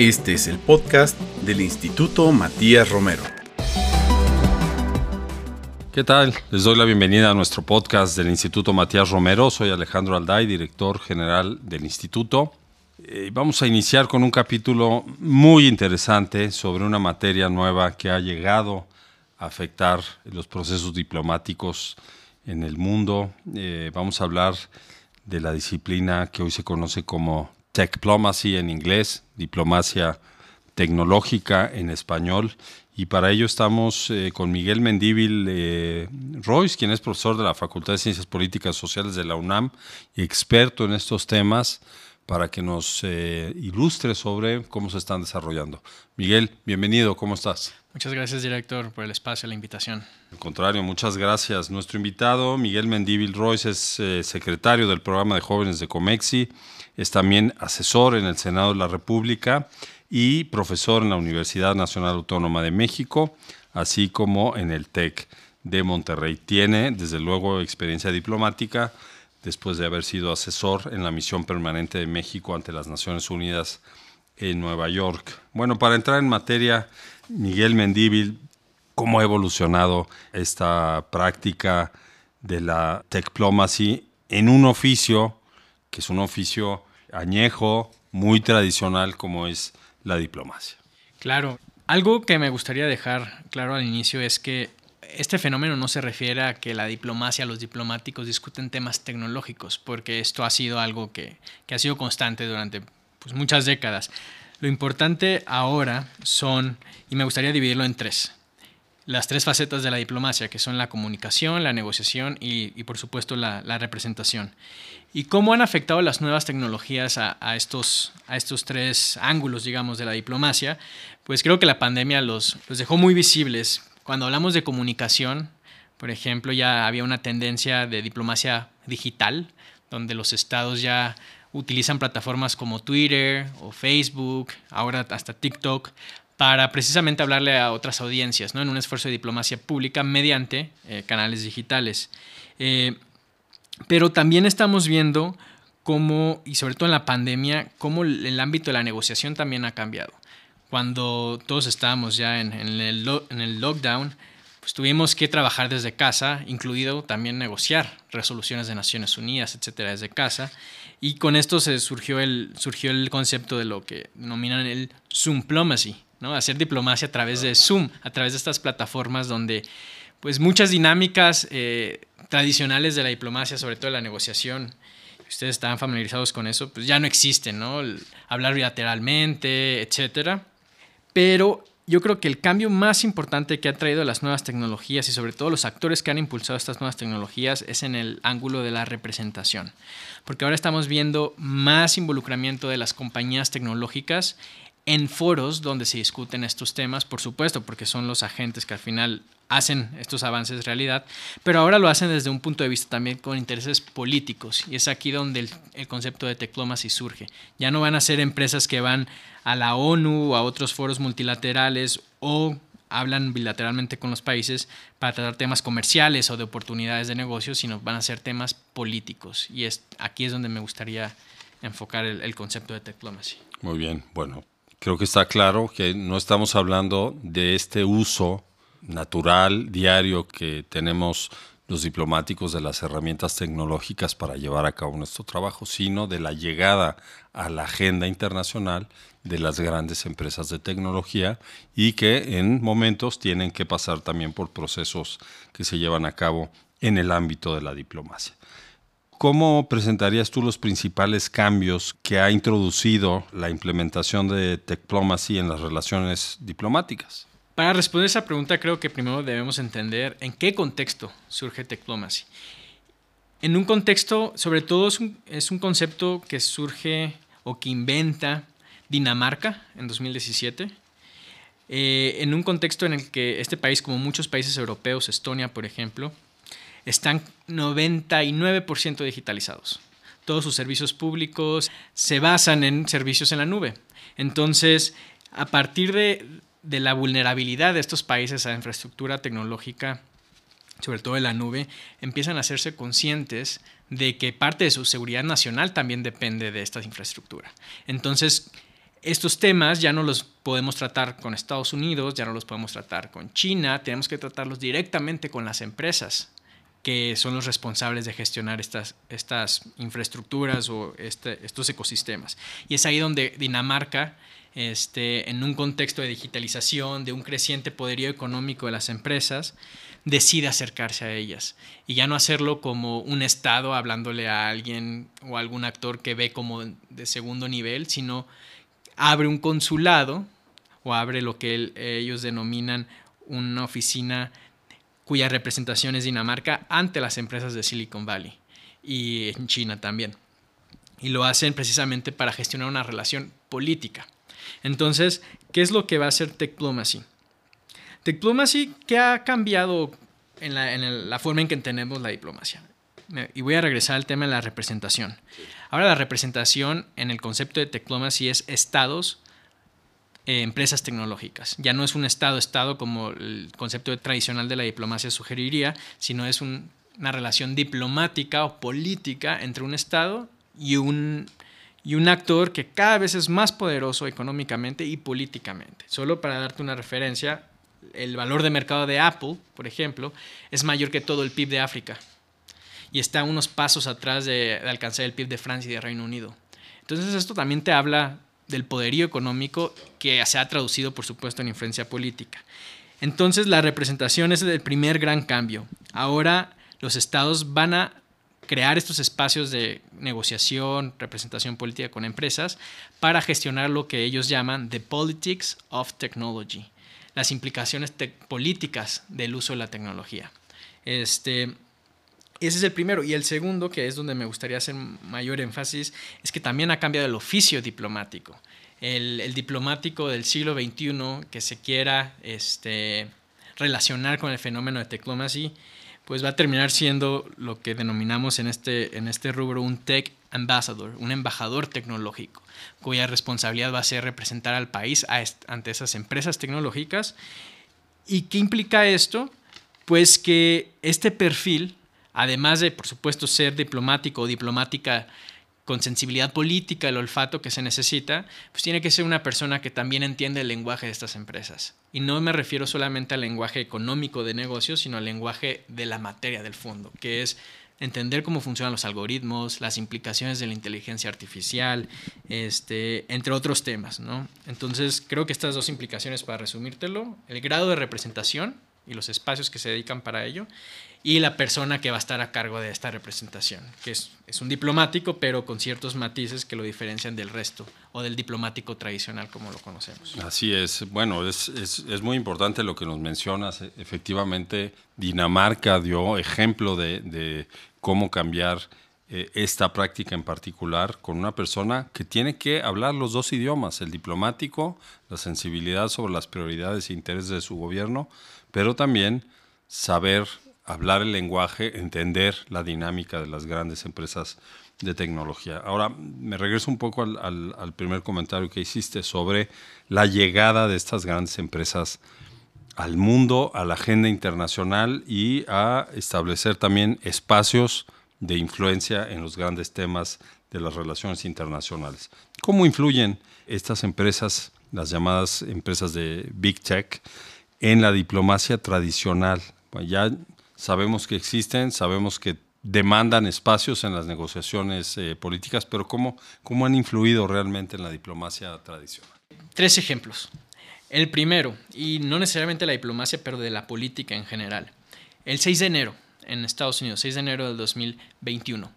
Este es el podcast del Instituto Matías Romero. ¿Qué tal? Les doy la bienvenida a nuestro podcast del Instituto Matías Romero. Soy Alejandro Alday, director general del instituto. Eh, vamos a iniciar con un capítulo muy interesante sobre una materia nueva que ha llegado a afectar los procesos diplomáticos en el mundo. Eh, vamos a hablar de la disciplina que hoy se conoce como Diplomacy en inglés, diplomacia tecnológica en español. Y para ello estamos eh, con Miguel Mendíbil eh, Royce, quien es profesor de la Facultad de Ciencias Políticas Sociales de la UNAM y experto en estos temas, para que nos eh, ilustre sobre cómo se están desarrollando. Miguel, bienvenido, ¿cómo estás? Muchas gracias, director, por el espacio y la invitación. Al contrario, muchas gracias. Nuestro invitado, Miguel Mendíbil Royce, es secretario del programa de jóvenes de Comexi es también asesor en el Senado de la República y profesor en la Universidad Nacional Autónoma de México, así como en el TEC de Monterrey. Tiene, desde luego, experiencia diplomática después de haber sido asesor en la misión permanente de México ante las Naciones Unidas en Nueva York. Bueno, para entrar en materia, Miguel Mendíbil, ¿cómo ha evolucionado esta práctica de la diplomacia en un oficio que es un oficio añejo, muy tradicional como es la diplomacia. Claro, algo que me gustaría dejar claro al inicio es que este fenómeno no se refiere a que la diplomacia, los diplomáticos discuten temas tecnológicos, porque esto ha sido algo que, ha sido constante durante pues, muchas décadas. Lo importante ahora son, y me gustaría dividirlo en tres, las tres facetas de la diplomacia, que son la comunicación, la negociación y, por supuesto la, representación. ¿Y cómo han afectado las nuevas tecnologías a, estos, a estos tres ángulos, digamos, de la diplomacia? Pues creo que la pandemia los, los dejó muy visibles. Cuando hablamos de comunicación, por ejemplo, ya había una tendencia de diplomacia digital, donde los estados ya utilizan plataformas como Twitter o Facebook, ahora hasta TikTok, para precisamente hablarle a otras audiencias, ¿no? en un esfuerzo de diplomacia pública mediante eh, canales digitales. Eh, pero también estamos viendo cómo, y sobre todo en la pandemia, cómo el ámbito de la negociación también ha cambiado. Cuando todos estábamos ya en, el, en el lockdown, pues tuvimos que trabajar desde casa, incluido también negociar resoluciones de Naciones Unidas, etcétera, desde casa. Y con esto se surgió el, surgió el concepto de lo que denominan el Zoomplomacy, ¿no? Hacer diplomacia a través de Zoom, a través de estas plataformas donde pues muchas dinámicas eh, tradicionales de la diplomacia, sobre todo de la negociación, ustedes están familiarizados con eso, pues ya no existen, ¿no? hablar bilateralmente, etcétera. Pero yo creo que el cambio más importante que ha traído las nuevas tecnologías y sobre todo los actores que han impulsado estas nuevas tecnologías es en el ángulo de la representación. Porque ahora estamos viendo más involucramiento de las compañías tecnológicas en foros donde se discuten estos temas, por supuesto, porque son los agentes que al final hacen estos avances realidad, pero ahora lo hacen desde un punto de vista también con intereses políticos y es aquí donde el, concepto de diplomacy surge. Ya no van a ser empresas que van a la ONU o a otros foros multilaterales o hablan bilateralmente con los países para tratar temas comerciales o de oportunidades de negocio, sino van a ser temas políticos y es, aquí es donde me gustaría enfocar el, el concepto de diplomacy. Muy bien, bueno, creo que está claro que no estamos hablando de este uso natural, diario que tenemos los diplomáticos de las herramientas tecnológicas para llevar a cabo nuestro trabajo, sino de la llegada a la agenda internacional de las grandes empresas de tecnología y que en momentos tienen que pasar también por procesos que se llevan a cabo en el ámbito de la diplomacia. ¿Cómo presentarías tú los principales cambios que ha introducido la implementación de Diplomacy en las relaciones diplomáticas? Para responder esa pregunta creo que primero debemos entender en qué contexto surge Diplomacy. En un contexto, sobre todo es un, concepto que surge o que inventa Dinamarca en 2017, eh, en un contexto en el que este país, como muchos países europeos, Estonia por ejemplo, están 99% digitalizados. Todos sus servicios públicos se basan en servicios en la nube. Entonces, a partir de, la vulnerabilidad de estos países a infraestructura tecnológica, sobre todo en la nube, empiezan a hacerse conscientes de que parte de su seguridad nacional también depende de esta infraestructura. Entonces, estos temas ya no los podemos tratar con Estados Unidos, ya no los podemos tratar con China, tenemos que tratarlos directamente con las empresas que son los responsables de gestionar estas, estas infraestructuras o este, estos ecosistemas. Y es ahí donde Dinamarca, este, en un contexto de digitalización, de un creciente poderío económico de las empresas, decide acercarse a ellas y ya no hacerlo como un Estado hablándole a alguien o algún actor que ve como de segundo nivel, sino abre un consulado o abre lo que ellos denominan una oficina cuya representación es Dinamarca ante las empresas de Silicon Valley y en China también. Y lo hacen precisamente para gestionar una relación política. Entonces, ¿qué es lo que va a hacer Techplomacy? Techplomacy, ¿qué ha cambiado en la, forma en que entendemos la diplomacia? Y voy a regresar al tema de la representación. Ahora la representación en el concepto de Techplomacy es estados eh, empresas tecnológicas. Ya no es un Estado-Estado como el concepto tradicional de la diplomacia sugeriría, sino es una relación diplomática o política entre un Estado y un, y un actor que cada vez es más poderoso económicamente y políticamente. Solo para darte una referencia, el valor de mercado de Apple, por ejemplo, es mayor que todo el PIB de África y está unos pasos atrás de, de alcanzar el PIB de Francia y de Reino Unido. Entonces esto también te habla del poderío económico que se ha traducido, por supuesto, en influencia política. Entonces, la representación es el primer gran cambio. Ahora los estados van a crear estos espacios de negociación, representación política con empresas para gestionar lo que ellos llaman the politics of technology, las implicaciones políticas del uso de la tecnología. Este, ese es el primero. Y el segundo, que es donde me gustaría hacer mayor énfasis, es que también ha cambiado el oficio diplomático. El, diplomático del siglo XXI que se quiera este, relacionar con el fenómeno de diplomacy, pues va a terminar siendo lo que denominamos en este, en este rubro un tech ambassador, un embajador tecnológico, cuya responsabilidad va a ser representar al país ante esas empresas tecnológicas. ¿Y qué implica esto? Pues que este perfil además de, por supuesto, ser diplomático o diplomática con sensibilidad política, el olfato que se necesita, pues tiene que ser una persona que también entiende el lenguaje de estas empresas. Y no me refiero solamente al lenguaje económico de negocios, sino al lenguaje de la materia del fondo, que es entender cómo funcionan los algoritmos, las implicaciones de la inteligencia artificial, este, entre otros temas. ¿no? Entonces, creo que estas dos implicaciones, para resumírtelo, el grado de representación y los espacios que se dedican para ello, y la persona que va a estar a cargo de esta representación, que es, un diplomático, pero con ciertos matices que lo diferencian del resto o del diplomático tradicional como lo conocemos. Así es, bueno, es, es, muy importante lo que nos mencionas. Efectivamente, Dinamarca dio ejemplo de, de cómo cambiar eh, esta práctica en particular con una persona que tiene que hablar los dos idiomas, el diplomático, la sensibilidad sobre las prioridades e intereses de su gobierno, pero también saber hablar el lenguaje, entender la dinámica de las grandes empresas de tecnología. Ahora, me regreso un poco al, primer comentario que hiciste sobre la llegada de estas grandes empresas al mundo, a la agenda internacional y a establecer también espacios de influencia en los grandes temas de las relaciones internacionales. ¿Cómo influyen estas empresas, las llamadas empresas de Big Tech, en la diplomacia tradicional? ya sabemos que existen, sabemos que demandan espacios en las negociaciones eh, políticas, pero ¿cómo, ¿cómo han influido realmente en la diplomacia tradicional? Tres ejemplos. El primero, y no necesariamente la diplomacia, pero de la política en general. El 6 de enero en Estados Unidos, 6 de enero del 2021.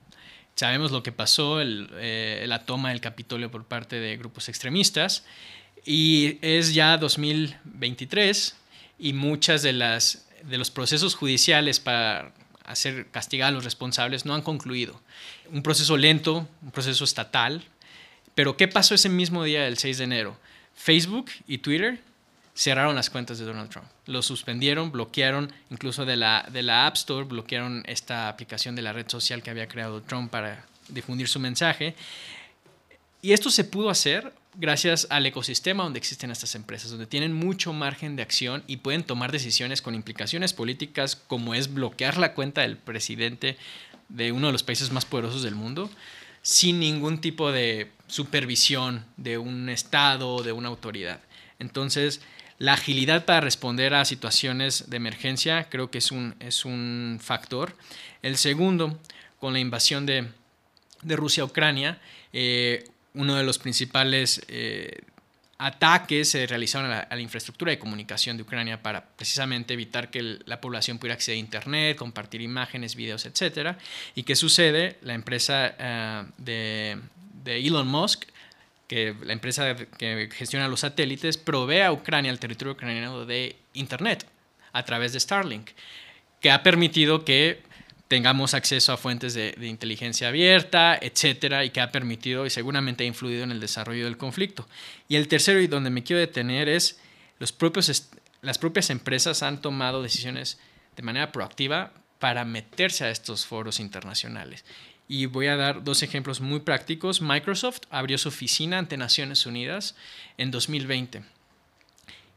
Sabemos lo que pasó, eh, la toma del Capitolio por parte de grupos extremistas, y es ya 2023 y muchas de las de los procesos judiciales para hacer castigar a los responsables no han concluido. Un proceso lento, un proceso estatal. Pero ¿qué pasó ese mismo día del 6 de enero? Facebook y Twitter cerraron las cuentas de Donald Trump. Lo suspendieron, bloquearon, incluso de la, de la App Store, bloquearon esta aplicación de la red social que había creado Trump para difundir su mensaje. Y esto se pudo hacer gracias al ecosistema donde existen estas empresas, donde tienen mucho margen de acción y pueden tomar decisiones con implicaciones políticas como es bloquear la cuenta del presidente de uno de los países más poderosos del mundo, sin ningún tipo de supervisión de un Estado de una autoridad. Entonces, la agilidad para responder a situaciones de emergencia creo que es un, es un factor. El segundo, con la invasión de, Rusia a Ucrania, eh, uno de los principales eh, ataques se realizaron a la, infraestructura de comunicación de Ucrania para precisamente evitar que la población pudiera acceder a Internet, compartir imágenes, videos, etc. ¿Y qué sucede? La empresa eh, de, Elon Musk, que la empresa que gestiona los satélites, provee a Ucrania, al territorio ucraniano, de Internet a través de Starlink, que ha permitido que tengamos acceso a fuentes de, inteligencia abierta, etcétera, y que ha permitido y seguramente ha influido en el desarrollo del conflicto. Y el tercero, y donde me quiero detener, es los propios, las propias empresas han tomado decisiones de manera proactiva para meterse a estos foros internacionales. Y voy a dar dos ejemplos muy prácticos. Microsoft abrió su oficina ante Naciones Unidas en 2020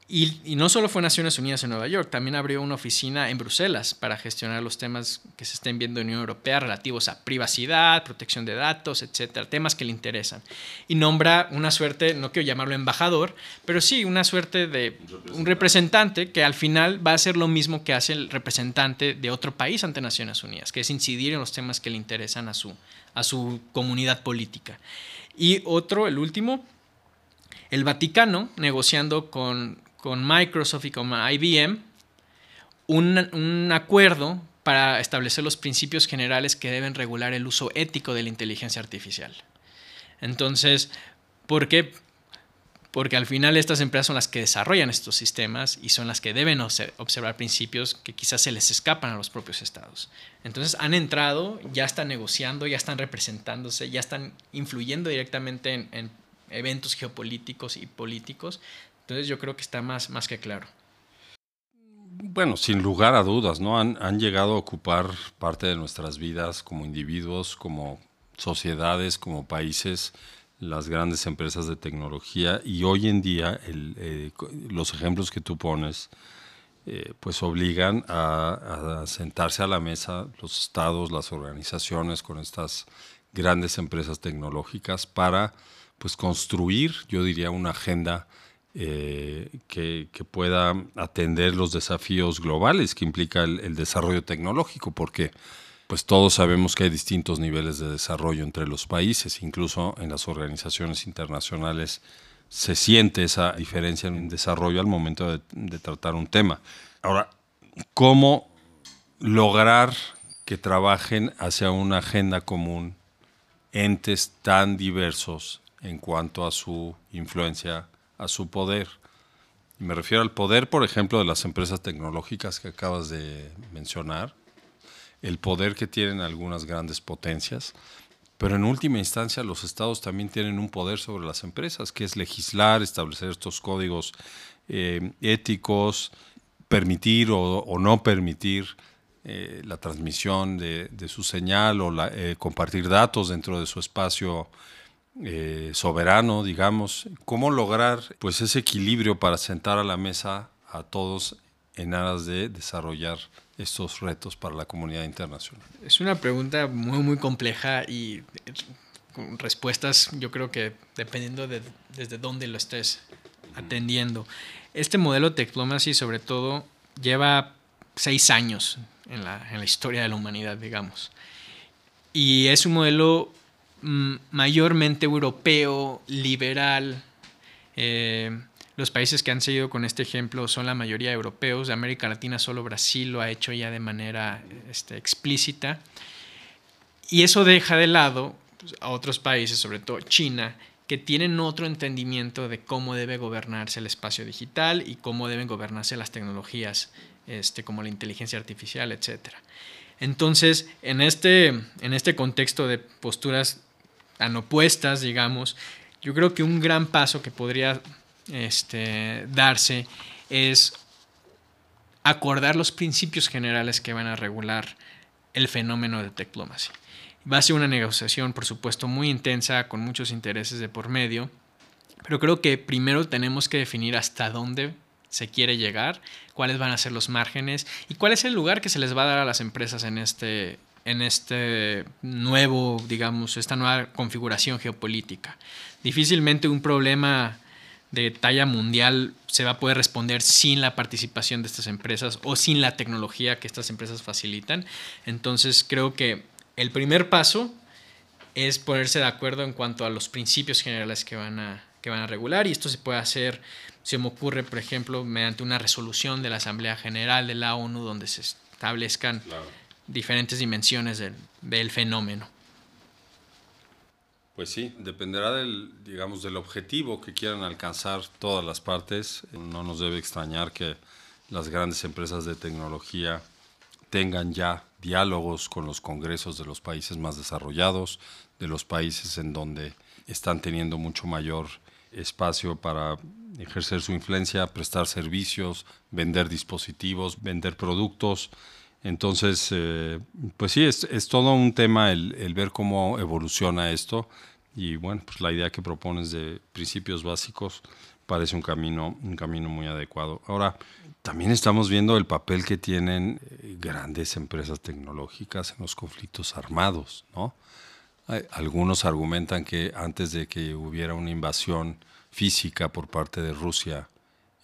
y, no solo fue Naciones Unidas en Nueva York, también abrió una oficina en Bruselas para gestionar los temas que se estén viendo en Unión Europea relativos a privacidad, protección de datos, etcétera, temas que le interesan. Y nombra una suerte, no quiero llamarlo embajador, pero sí una suerte de un representante que al final va a hacer lo mismo que hace el representante de otro país ante Naciones Unidas, que es incidir en los temas que le interesan a su, a su comunidad política. Y otro, el último, el Vaticano negociando con con Microsoft y con IBM un, acuerdo para establecer los principios generales que deben regular el uso ético de la inteligencia artificial. Entonces, ¿por qué? Porque al final estas empresas son las que desarrollan estos sistemas y son las que deben observar principios que quizás se les escapan a los propios estados. Entonces han entrado, ya están negociando, ya están representándose, ya están influyendo directamente en, en eventos geopolíticos y políticos entonces yo creo que está más, más que claro. Bueno, sin lugar a dudas, ¿no? Han, han llegado a ocupar parte de nuestras vidas como individuos, como sociedades, como países, las grandes empresas de tecnología y hoy en día eh, los ejemplos que tú pones eh, pues obligan a, a, sentarse a la mesa los estados, las organizaciones con estas grandes empresas tecnológicas para pues construir, yo diría, una agenda eh, que, pueda atender los desafíos globales que implica el, desarrollo tecnológico, porque pues todos sabemos que hay distintos niveles de desarrollo entre los países, incluso en las organizaciones internacionales se siente esa diferencia en desarrollo al momento de, de tratar un tema. Ahora, ¿cómo lograr que trabajen hacia una agenda común entes tan diversos en cuanto a su influencia a su poder. me refiero al poder, por ejemplo, de las empresas tecnológicas que acabas de mencionar, el poder que tienen algunas grandes potencias, pero en última instancia los estados también tienen un poder sobre las empresas, que es legislar, establecer estos códigos eh, éticos, permitir o, no permitir eh, la transmisión de, su señal o eh, compartir datos dentro de su espacio eh, soberano, digamos, cómo lograr pues ese equilibrio para sentar a la mesa a todos en aras de desarrollar estos retos para la comunidad internacional. Es una pregunta muy muy compleja y con respuestas yo creo que dependiendo de desde dónde lo estés atendiendo. Este modelo Diplomacy sobre todo lleva seis años en la, en la historia de la humanidad, digamos. Y es un modelo mayormente europeo, liberal. Eh, los países que han seguido con este ejemplo son la mayoría europeos. De América Latina solo Brasil lo ha hecho ya de manera este, explícita. Y eso deja de lado pues, a otros países, sobre todo China, que tienen otro entendimiento de cómo debe gobernarse el espacio digital y cómo deben gobernarse las tecnologías este, como la inteligencia artificial, etc. Entonces, en este, en este contexto de posturas tan opuestas, digamos, yo creo que un gran paso que podría este, darse es acordar los principios generales que van a regular el fenómeno de diplomacia. Va a ser una negociación, por supuesto, muy intensa, con muchos intereses de por medio, pero creo que primero tenemos que definir hasta dónde se quiere llegar, cuáles van a ser los márgenes y cuál es el lugar que se les va a dar a las empresas en este en este nuevo, digamos, esta nueva configuración geopolítica. Difícilmente un problema de talla mundial se va a poder responder sin la participación de estas empresas o sin la tecnología que estas empresas facilitan. Entonces creo que el primer paso es ponerse de acuerdo en cuanto a los principios generales que van a, que van a regular y esto se puede hacer, se me ocurre, por ejemplo, mediante una resolución de la Asamblea General de la ONU donde se establezcan diferentes dimensiones del, del fenómeno. Pues sí, dependerá del, digamos, del objetivo que quieran alcanzar todas las partes. No nos debe extrañar que las grandes empresas de tecnología tengan ya diálogos con los congresos de los países más desarrollados, de los países en donde están teniendo mucho mayor espacio para ejercer su influencia, prestar servicios, vender dispositivos, vender productos. Entonces, eh, pues sí, es, todo un tema el, el, ver cómo evoluciona esto y bueno, pues la idea que propones de principios básicos parece un camino, un camino muy adecuado. Ahora, también estamos viendo el papel que tienen eh, grandes empresas tecnológicas en los conflictos armados, ¿no? Algunos argumentan que antes de que hubiera una invasión física por parte de Rusia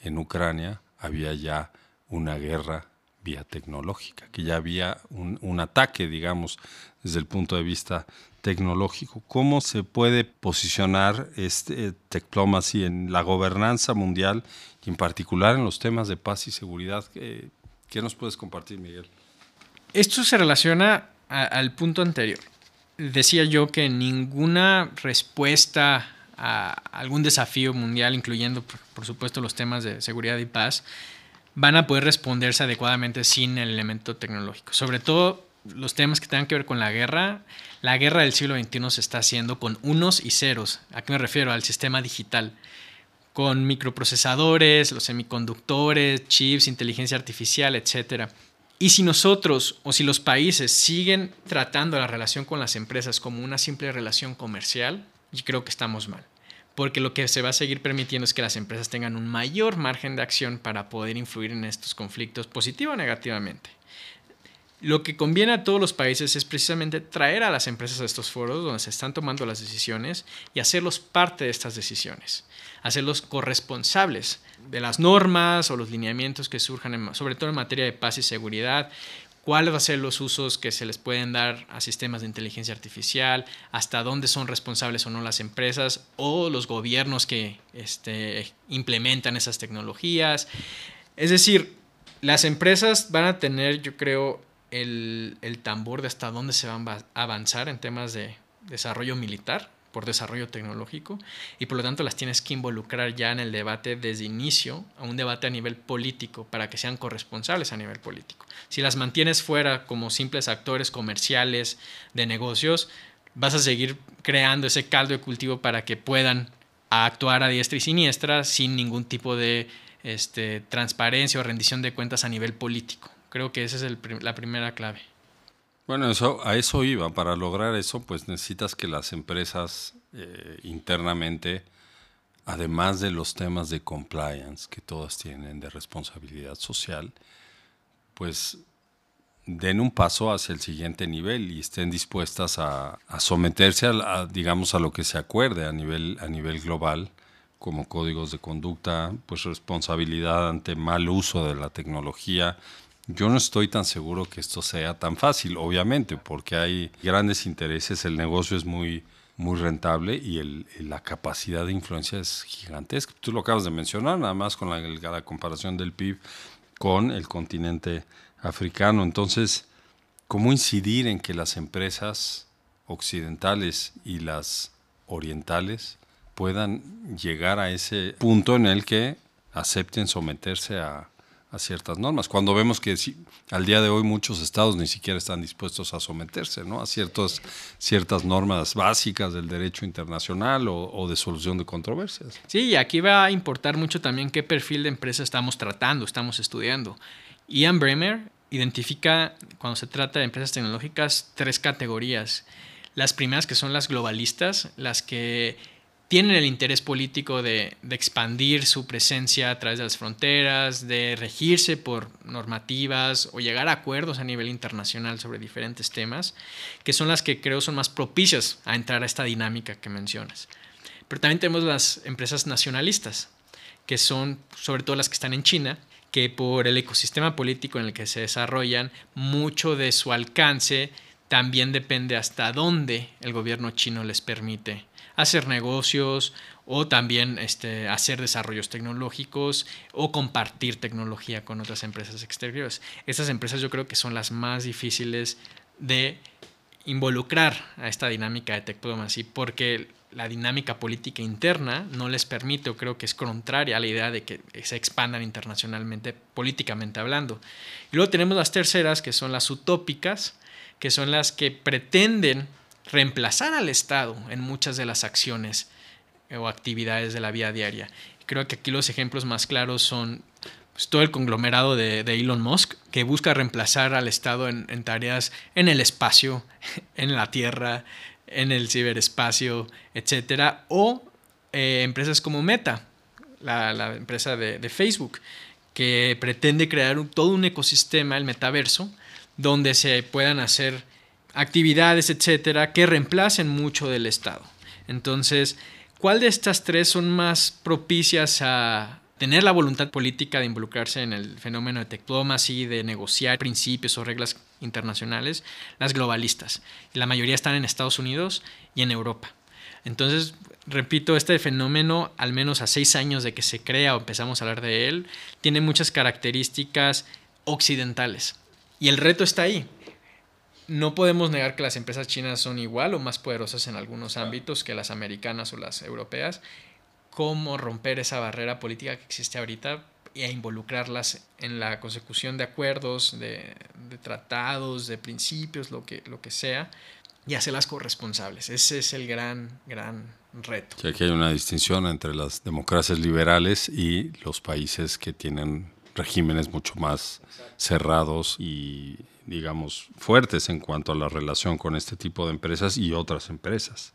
en Ucrania, había ya una guerra vía tecnológica, que ya había un, un, ataque, digamos, desde el punto de vista tecnológico. ¿Cómo se puede posicionar este diplomacy en la gobernanza mundial y en particular en los temas de paz y seguridad? ¿Qué, qué nos puedes compartir, Miguel? Esto se relaciona al punto anterior. Decía yo que ninguna respuesta a algún desafío mundial, incluyendo, por supuesto, los temas de seguridad y paz, van a poder responderse adecuadamente sin el elemento tecnológico. Sobre todo los temas que tengan que ver con la guerra. La guerra del siglo XXI se está haciendo con unos y ceros. ¿A qué me refiero? Al sistema digital. Con microprocesadores, los semiconductores, chips, inteligencia artificial, etc. Y si nosotros o si los países siguen tratando la relación con las empresas como una simple relación comercial, creo que estamos mal porque lo que se va a seguir permitiendo es que las empresas tengan un mayor margen de acción para poder influir en estos conflictos positivo o negativamente. Lo que conviene a todos los países es precisamente traer a las empresas a estos foros donde se están tomando las decisiones y hacerlos parte de estas decisiones, hacerlos corresponsables de las normas o los lineamientos que surjan, sobre todo en materia de paz y seguridad, cuáles van a ser los usos que se les pueden dar a sistemas de inteligencia artificial, hasta dónde son responsables o no las empresas o los gobiernos que este, implementan esas tecnologías. Es decir, las empresas van a tener, yo creo, el, el tambor de hasta dónde se van a avanzar en temas de desarrollo militar por desarrollo tecnológico y por lo tanto las tienes que involucrar ya en el debate desde inicio, a un debate a nivel político, para que sean corresponsables a nivel político. Si las mantienes fuera como simples actores comerciales de negocios, vas a seguir creando ese caldo de cultivo para que puedan actuar a diestra y siniestra sin ningún tipo de este, transparencia o rendición de cuentas a nivel político. Creo que esa es la primera clave. Bueno, eso, a eso iba. Para lograr eso, pues necesitas que las empresas eh, internamente, además de los temas de compliance que todas tienen de responsabilidad social, pues den un paso hacia el siguiente nivel y estén dispuestas a, a someterse a, digamos a lo que se acuerde a nivel a nivel global como códigos de conducta pues responsabilidad ante mal uso de la tecnología yo no estoy tan seguro que esto sea tan fácil, obviamente, porque hay grandes intereses, el negocio es muy, muy rentable y el, la capacidad de influencia es gigantesca. Tú lo acabas de mencionar, nada más con la, la comparación del PIB con el continente africano. Entonces, ¿cómo incidir en que las empresas occidentales y las orientales puedan llegar a ese punto en el que acepten someterse a, a ciertas normas. Cuando vemos que al día de hoy muchos estados ni siquiera están dispuestos a someterse ¿no? a ciertos, ciertas normas básicas del derecho internacional o, de solución de controversias. Sí, y aquí va a importar mucho también qué perfil de empresa estamos tratando, estamos estudiando. Ian Bremer identifica, cuando se trata de empresas tecnológicas, tres categorías. Las primeras que son las globalistas, las que tienen el interés político de, expandir su presencia a través de las fronteras, de regirse por normativas o llegar a acuerdos a nivel internacional sobre diferentes temas, que son las que creo son más propicias a entrar a esta dinámica que mencionas. Pero también tenemos las empresas nacionalistas, que son sobre todo las que están en China, que por el ecosistema político en el que se desarrollan, mucho de su alcance también depende hasta dónde el gobierno chino les permite hacer negocios o también este, hacer desarrollos tecnológicos o compartir tecnología con otras empresas exteriores. Estas empresas yo creo que son las más difíciles de involucrar a esta dinámica de diplomacy porque la dinámica política interna no les permite o creo que es contraria a la idea de que se expandan internacionalmente políticamente hablando. Y luego tenemos las terceras que son las utópicas, que son las que pretenden reemplazar al Estado en muchas de las acciones eh, o actividades de la vida diaria. Creo que aquí los ejemplos más claros son pues, todo el conglomerado de, Elon Musk, que busca reemplazar al Estado en, tareas en el espacio, en la Tierra, en el ciberespacio, etcétera, o eh, empresas como Meta, la, empresa de, Facebook, que pretende crear todo un ecosistema, el metaverso, donde se puedan hacer actividades, etcétera, que reemplacen mucho del Estado. Entonces, ¿cuál de estas tres son más propicias a tener la voluntad política de involucrarse en el fenómeno de diplomacy, de negociar principios o reglas internacionales? Las globalistas. La mayoría están en Estados Unidos y en Europa. Entonces, repito, este fenómeno, al menos a seis años de que se crea o empezamos a hablar de él, tiene muchas características occidentales. Y el reto está ahí no podemos negar que las empresas chinas son igual o más poderosas en algunos ámbitos que las americanas o las europeas. ¿Cómo romper esa barrera política que existe ahorita e involucrarlas en la consecución de acuerdos, de, tratados, de principios, lo que, lo que sea, y hacerlas corresponsables? Ese es el gran, gran reto. Que aquí hay una distinción entre las democracias liberales y los países que tienen regímenes mucho más cerrados y digamos, fuertes en cuanto a la relación con este tipo de empresas y otras empresas.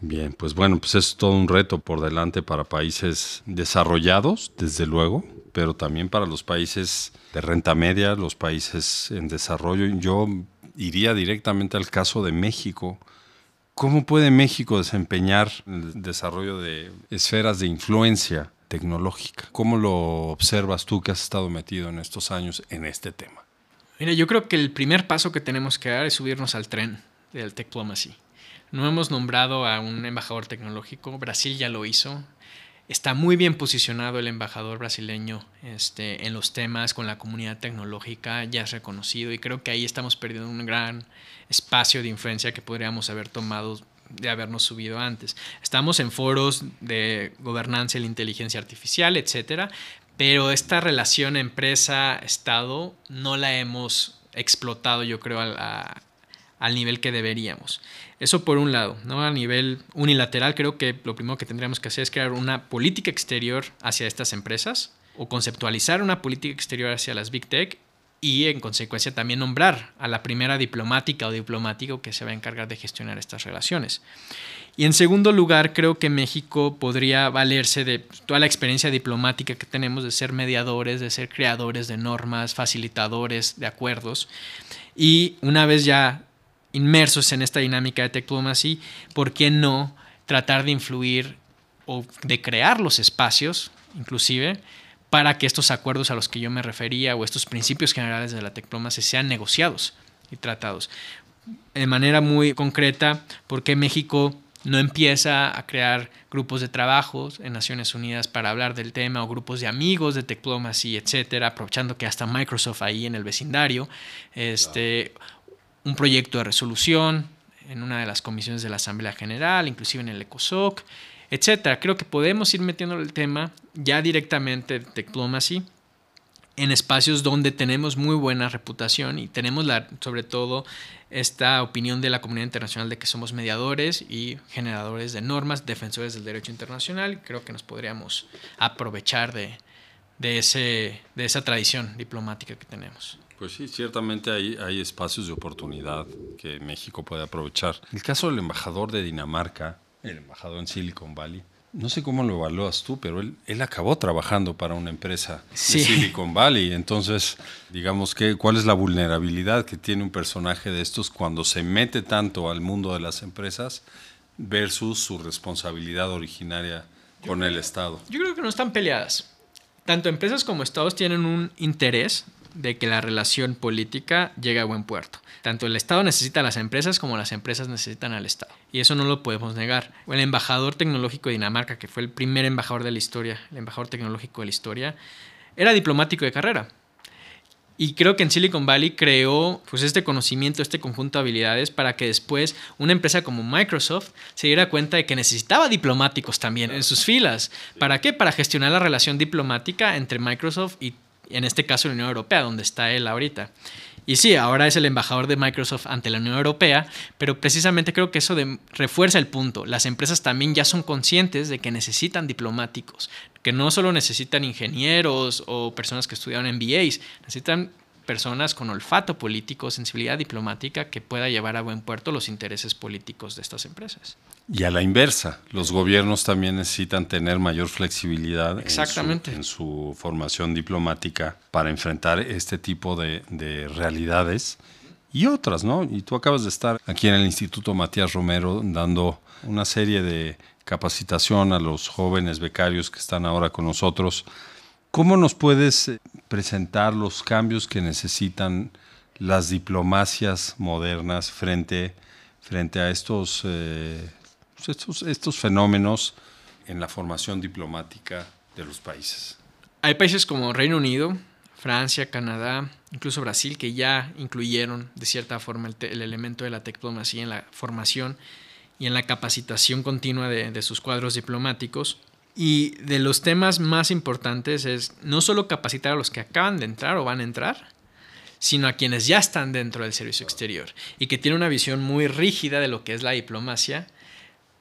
Bien, pues bueno, pues es todo un reto por delante para países desarrollados, desde luego, pero también para los países de renta media, los países en desarrollo. Yo iría directamente al caso de México. ¿Cómo puede México desempeñar el desarrollo de esferas de influencia tecnológica? ¿Cómo lo observas tú que has estado metido en estos años en este tema? Mira, yo creo que el primer paso que tenemos que dar es subirnos al tren del Diplomacy. No hemos nombrado a un embajador tecnológico, Brasil ya lo hizo. Está muy bien posicionado el embajador brasileño este, en los temas con la comunidad tecnológica, ya es reconocido y creo que ahí estamos perdiendo un gran espacio de influencia que podríamos haber tomado de habernos subido antes. Estamos en foros de gobernanza y la inteligencia artificial, etcétera, pero esta relación empresa-estado no la hemos explotado, yo creo, al nivel que deberíamos. Eso por un lado, ¿no? A nivel unilateral, creo que lo primero que tendríamos que hacer es crear una política exterior hacia estas empresas o conceptualizar una política exterior hacia las Big Tech y en consecuencia también nombrar a la primera diplomática o diplomático que se va a encargar de gestionar estas relaciones. Y en segundo lugar, creo que México podría valerse de toda la experiencia diplomática que tenemos de ser mediadores, de ser creadores de normas, facilitadores de acuerdos. Y una vez ya inmersos en esta dinámica de diplomacy, ¿por qué no tratar de influir o de crear los espacios, inclusive, para que estos acuerdos a los que yo me refería o estos principios generales de la diplomacia sean negociados y tratados? De manera muy concreta, ¿por qué México no empieza a crear grupos de trabajo en Naciones Unidas para hablar del tema o grupos de amigos de Diplomacy, etcétera, aprovechando que hasta Microsoft ahí en el vecindario, este, un proyecto de resolución en una de las comisiones de la Asamblea General, inclusive en el ECOSOC, etcétera. Creo que podemos ir metiendo el tema ya directamente de Diplomacy en espacios donde tenemos muy buena reputación y tenemos la, sobre todo esta opinión de la comunidad internacional de que somos mediadores y generadores de normas, defensores del derecho internacional. Creo que nos podríamos aprovechar de, de, ese, de esa tradición diplomática que tenemos. Pues sí, ciertamente hay, hay espacios de oportunidad que México puede aprovechar. El caso del embajador de Dinamarca, el embajador en Silicon Valley, no sé cómo lo evalúas tú, pero él, él acabó trabajando para una empresa Sí. de Silicon Valley. Entonces, digamos que, ¿cuál es la vulnerabilidad que tiene un personaje de estos cuando se mete tanto al mundo de las empresas versus su responsabilidad originaria con el Estado? Yo creo que no están peleadas. Tanto empresas como estados tienen un interés de que la relación política llegue a buen puerto. Tanto el Estado necesita a las empresas como las empresas necesitan al Estado. Y eso no lo podemos negar. El embajador tecnológico de Dinamarca, que fue el primer embajador de la historia, el embajador tecnológico de la historia, era diplomático de carrera. Y creo que en Silicon Valley creó pues, este conocimiento, este conjunto de habilidades para que después una empresa como Microsoft se diera cuenta de que necesitaba diplomáticos también en sus filas. ¿Para qué? Para gestionar la relación diplomática entre Microsoft y, en este caso, la Unión Europea, donde está él ahorita. Y sí, ahora es el embajador de Microsoft ante la Unión Europea, pero precisamente creo que eso refuerza el punto. Las empresas también ya son conscientes de que necesitan diplomáticos, que no solo necesitan ingenieros o personas que estudiaron MBAs, necesitan personas con olfato político, sensibilidad diplomática que pueda llevar a buen puerto los intereses políticos de estas empresas. Y a la inversa, los gobiernos también necesitan tener mayor flexibilidad en su- Exactamente. En, su, formación diplomática para enfrentar este tipo de, de realidades y otras, ¿no? Y tú acabas de estar aquí en el Instituto Matías Romero dando una serie de capacitación a los jóvenes becarios que están ahora con nosotros. ¿Cómo nos puedes eh, presentar los cambios que necesitan las diplomacias modernas frente, frente a estos, eh, pues estos, estos fenómenos en la formación diplomática de los países? Hay países como Reino Unido, Francia, Canadá, incluso Brasil, que ya incluyeron de cierta forma el, el elemento de la diplomacia en la formación y en la capacitación continua de, de sus cuadros diplomáticos. Y de los temas más importantes es no solo capacitar a los que acaban de entrar o van a entrar, sino a quienes ya están dentro del servicio exterior y que tienen una visión muy rígida de lo que es la diplomacia.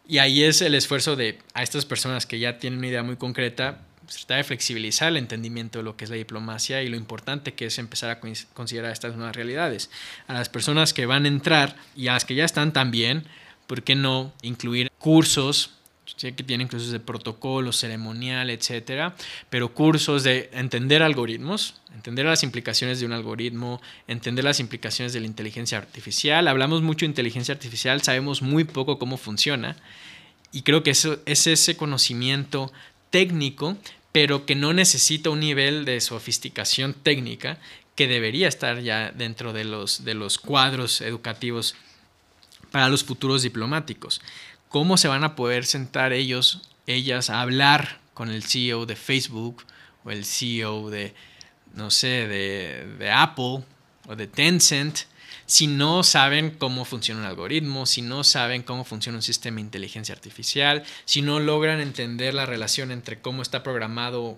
Y ahí es el esfuerzo de a estas personas que ya tienen una idea muy concreta, tratar de flexibilizar el entendimiento de lo que es la diplomacia y lo importante que es empezar a considerar estas nuevas realidades. A las personas que van a entrar y a las que ya están también, ¿por qué no incluir cursos? Sé que tienen cursos de protocolo, ceremonial, etcétera, pero cursos de entender algoritmos, entender las implicaciones de un algoritmo, entender las implicaciones de la inteligencia artificial. Hablamos mucho de inteligencia artificial, sabemos muy poco cómo funciona y creo que eso es ese conocimiento técnico, pero que no necesita un nivel de sofisticación técnica que debería estar ya dentro de los, de los cuadros educativos para los futuros diplomáticos. ¿Cómo se van a poder sentar ellos, ellas, a hablar con el CEO de Facebook o el CEO de, no sé, de, de Apple o de Tencent si no saben cómo funciona un algoritmo, si no saben cómo funciona un sistema de inteligencia artificial, si no logran entender la relación entre cómo está programado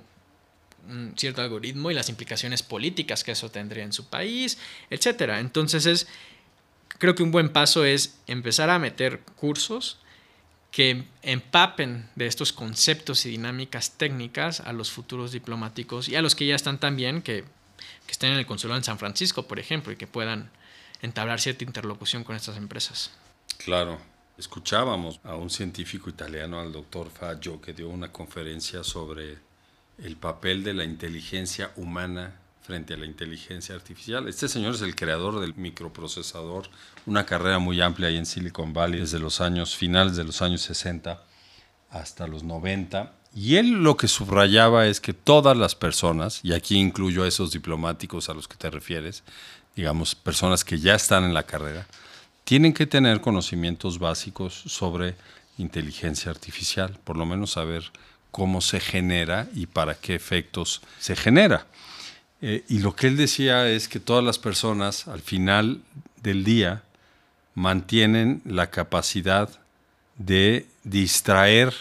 un cierto algoritmo y las implicaciones políticas que eso tendría en su país, etcétera. Entonces es creo que un buen paso es empezar a meter cursos que empapen de estos conceptos y dinámicas técnicas a los futuros diplomáticos y a los que ya están también, que, que estén en el consulado en San Francisco, por ejemplo, y que puedan entablar cierta interlocución con estas empresas. Claro. Escuchábamos a un científico italiano, al doctor Faggio, que dio una conferencia sobre el papel de la inteligencia humana frente a la inteligencia artificial. Este señor es el creador del microprocesador, una carrera muy amplia ahí en Silicon Valley desde los años finales de los años 60 hasta los 90. Y él lo que subrayaba es que todas las personas, y aquí incluyo a esos diplomáticos a los que te refieres, digamos, personas que ya están en la carrera, tienen que tener conocimientos básicos sobre inteligencia artificial, por lo menos saber cómo se genera y para qué efectos se genera. Eh, y lo que él decía es que todas las personas al final del día mantienen la capacidad de distraer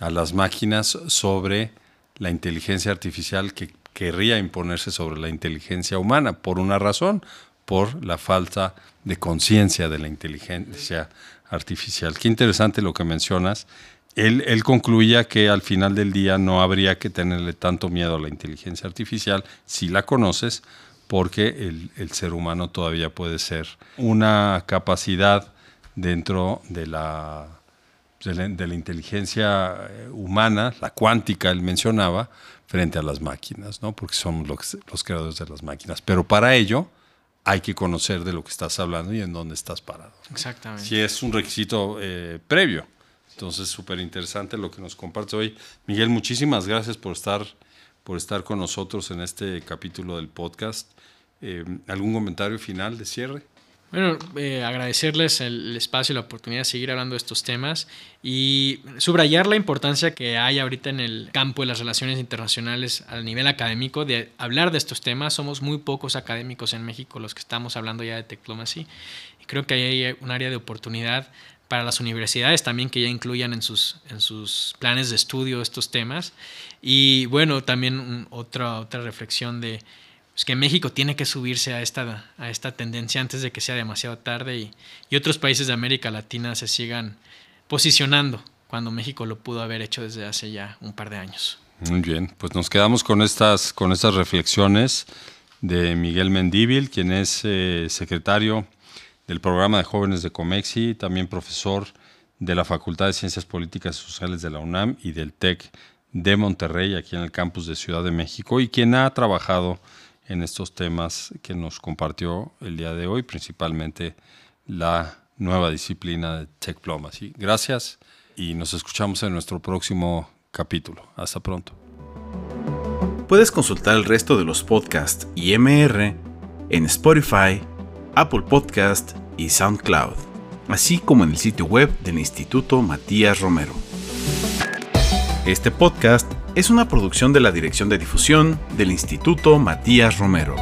a las máquinas sobre la inteligencia artificial que querría imponerse sobre la inteligencia humana, por una razón, por la falta de conciencia de la inteligencia artificial. Qué interesante lo que mencionas. Él, él, concluía que al final del día no habría que tenerle tanto miedo a la inteligencia artificial si la conoces, porque el, el ser humano todavía puede ser una capacidad dentro de la de la, inteligencia eh, humana, la cuántica, él mencionaba, frente a las máquinas, ¿no? porque somos los, los creadores de las máquinas. Pero para ello hay que conocer de lo que estás hablando y en dónde estás parado. Exactamente. Si es un requisito eh, previo. Entonces, súper interesante lo que nos comparte hoy. Miguel, muchísimas gracias por estar, por estar con nosotros en este capítulo del podcast. Eh, ¿Algún comentario final de cierre? Bueno, eh, agradecerles el, espacio y la oportunidad de seguir hablando de estos temas y subrayar la importancia que hay ahorita en el campo de las relaciones internacionales a nivel académico de hablar de estos temas. Somos muy pocos académicos en México los que estamos hablando ya de diplomacia y creo que hay un área de oportunidad para las universidades también que ya incluyan en sus, en sus planes de estudio estos temas. Y bueno, también otra, otra reflexión de pues que México tiene que subirse a esta, a esta tendencia antes de que sea demasiado tarde y, y, otros países de América Latina se sigan posicionando cuando México lo pudo haber hecho desde hace ya un par de años. Muy bien, pues nos quedamos con estas, con estas reflexiones de Miguel Mendíbil, quien es eh, secretario del programa de jóvenes de Comexi, también profesor de la Facultad de Ciencias Políticas y Sociales de la UNAM y del TEC de Monterrey, aquí en el campus de Ciudad de México, y quien ha trabajado en estos temas que nos compartió el día de hoy, principalmente la nueva disciplina de Tech Diplomacy. Gracias y nos escuchamos en nuestro próximo capítulo. Hasta pronto. Puedes consultar el resto de los podcasts y MR en Spotify, Apple Podcast y SoundCloud, así como en el sitio web del Instituto Matías Romero. Este podcast es una producción de la Dirección de Difusión del Instituto Matías Romero.